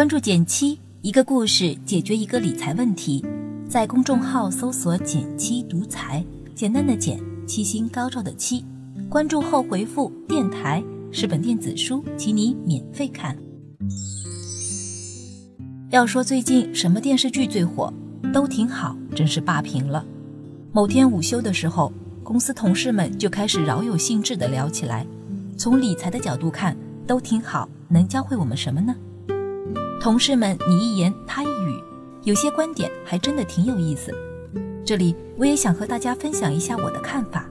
关注减七，一个故事解决一个理财问题。在公众号搜索“减七独裁，简单的减，七星高照的七。关注后回复“电台”是本电子书，请你免费看。要说最近什么电视剧最火，都挺好，真是霸屏了。某天午休的时候，公司同事们就开始饶有兴致地聊起来。从理财的角度看，都挺好，能教会我们什么呢？同事们你一言他一语，有些观点还真的挺有意思。这里我也想和大家分享一下我的看法。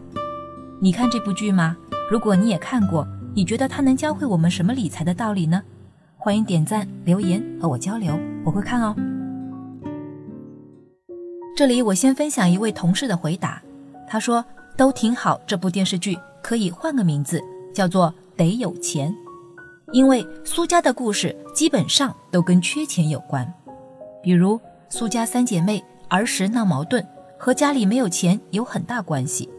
你看这部剧吗？如果你也看过，你觉得它能教会我们什么理财的道理呢？欢迎点赞留言和我交流，我会看哦。这里我先分享一位同事的回答，他说都挺好，这部电视剧可以换个名字，叫做得有钱。因为苏家的故事基本上都跟缺钱有关，比如苏家三姐妹儿时闹矛盾，和家里没有钱有很大关系。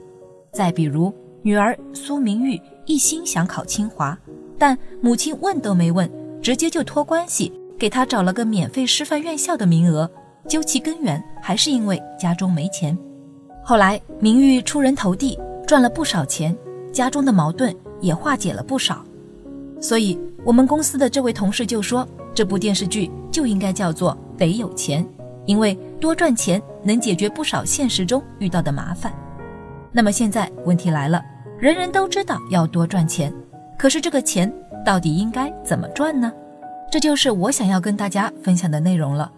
再比如女儿苏明玉一心想考清华，但母亲问都没问，直接就托关系给她找了个免费师范院校的名额。究其根源，还是因为家中没钱。后来明玉出人头地，赚了不少钱，家中的矛盾也化解了不少。所以，我们公司的这位同事就说，这部电视剧就应该叫做“得有钱”，因为多赚钱能解决不少现实中遇到的麻烦。那么现在问题来了，人人都知道要多赚钱，可是这个钱到底应该怎么赚呢？这就是我想要跟大家分享的内容了。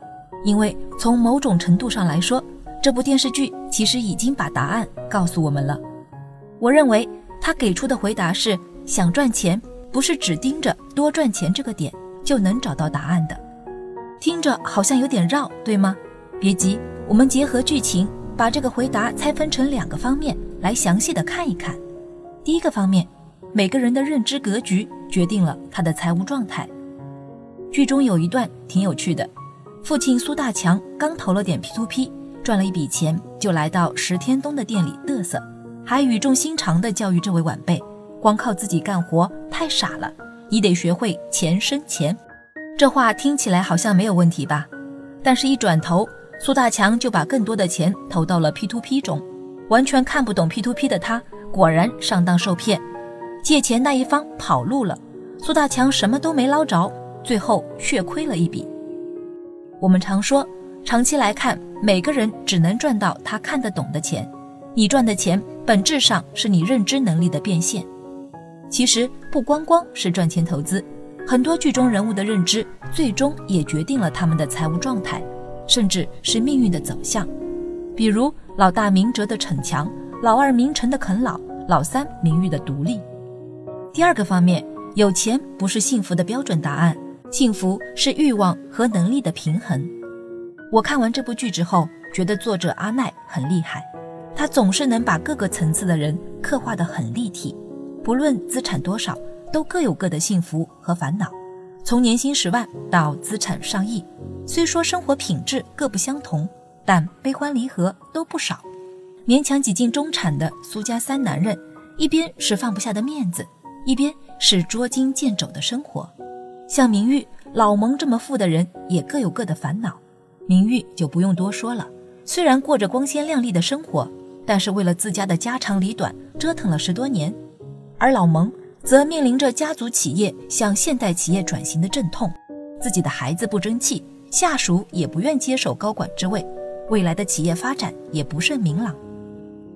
因为从某种程度上来说，这部电视剧其实已经把答案告诉我们了。我认为他给出的回答是：想赚钱。不是只盯着多赚钱这个点就能找到答案的，听着好像有点绕，对吗？别急，我们结合剧情，把这个回答拆分成两个方面来详细的看一看。第一个方面，每个人的认知格局决定了他的财务状态。剧中有一段挺有趣的，父亲苏大强刚投了点 P2P，赚了一笔钱，就来到石天东的店里嘚瑟，还语重心长地教育这位晚辈。光靠自己干活太傻了，你得学会钱生钱。这话听起来好像没有问题吧？但是，一转头，苏大强就把更多的钱投到了 P2P 中。完全看不懂 P2P 的他，果然上当受骗。借钱那一方跑路了，苏大强什么都没捞着，最后血亏了一笔。我们常说，长期来看，每个人只能赚到他看得懂的钱。你赚的钱，本质上是你认知能力的变现。其实不光光是赚钱投资，很多剧中人物的认知，最终也决定了他们的财务状态，甚至是命运的走向。比如老大明哲的逞强，老二明成的啃老，老三明玉的独立。第二个方面，有钱不是幸福的标准答案，幸福是欲望和能力的平衡。我看完这部剧之后，觉得作者阿奈很厉害，他总是能把各个层次的人刻画得很立体。不论资产多少，都各有各的幸福和烦恼。从年薪十万到资产上亿，虽说生活品质各不相同，但悲欢离合都不少。勉强挤进中产的苏家三男人，一边是放不下的面子，一边是捉襟见肘的生活。像明玉、老蒙这么富的人，也各有各的烦恼。明玉就不用多说了，虽然过着光鲜亮丽的生活，但是为了自家的家长里短，折腾了十多年。而老蒙则面临着家族企业向现代企业转型的阵痛，自己的孩子不争气，下属也不愿接手高管之位，未来的企业发展也不甚明朗。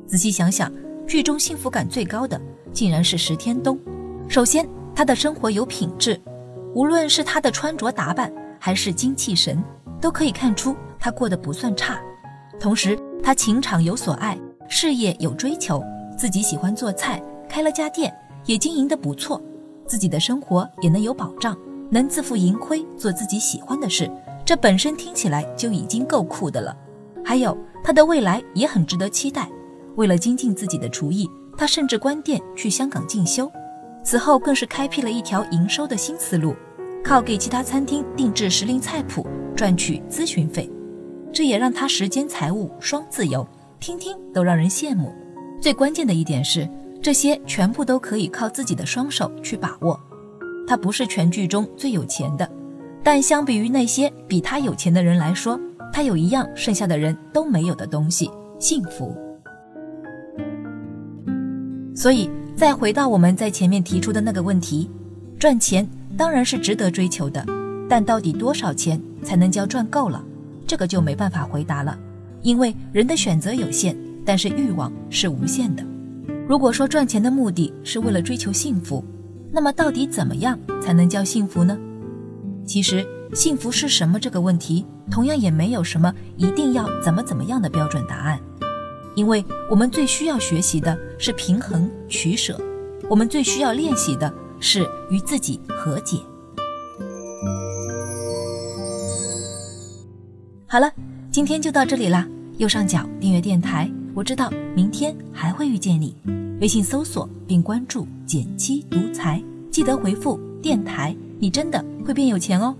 仔细想想，剧中幸福感最高的竟然是石天东。首先，他的生活有品质，无论是他的穿着打扮，还是精气神，都可以看出他过得不算差。同时，他情场有所爱，事业有追求，自己喜欢做菜。开了家店，也经营得不错，自己的生活也能有保障，能自负盈亏，做自己喜欢的事，这本身听起来就已经够酷的了。还有他的未来也很值得期待。为了精进自己的厨艺，他甚至关店去香港进修，此后更是开辟了一条营收的新思路，靠给其他餐厅定制时令菜谱赚取咨询费，这也让他时间财务双自由，听听都让人羡慕。最关键的一点是。这些全部都可以靠自己的双手去把握。他不是全剧中最有钱的，但相比于那些比他有钱的人来说，他有一样剩下的人都没有的东西——幸福。所以，再回到我们在前面提出的那个问题：赚钱当然是值得追求的，但到底多少钱才能叫赚够了？这个就没办法回答了，因为人的选择有限，但是欲望是无限的。如果说赚钱的目的是为了追求幸福，那么到底怎么样才能叫幸福呢？其实，幸福是什么这个问题，同样也没有什么一定要怎么怎么样的标准答案，因为我们最需要学习的是平衡取舍，我们最需要练习的是与自己和解。好了，今天就到这里啦。右上角订阅电台，我知道明天还会遇见你。微信搜索并关注“减七独裁，记得回复“电台”，你真的会变有钱哦。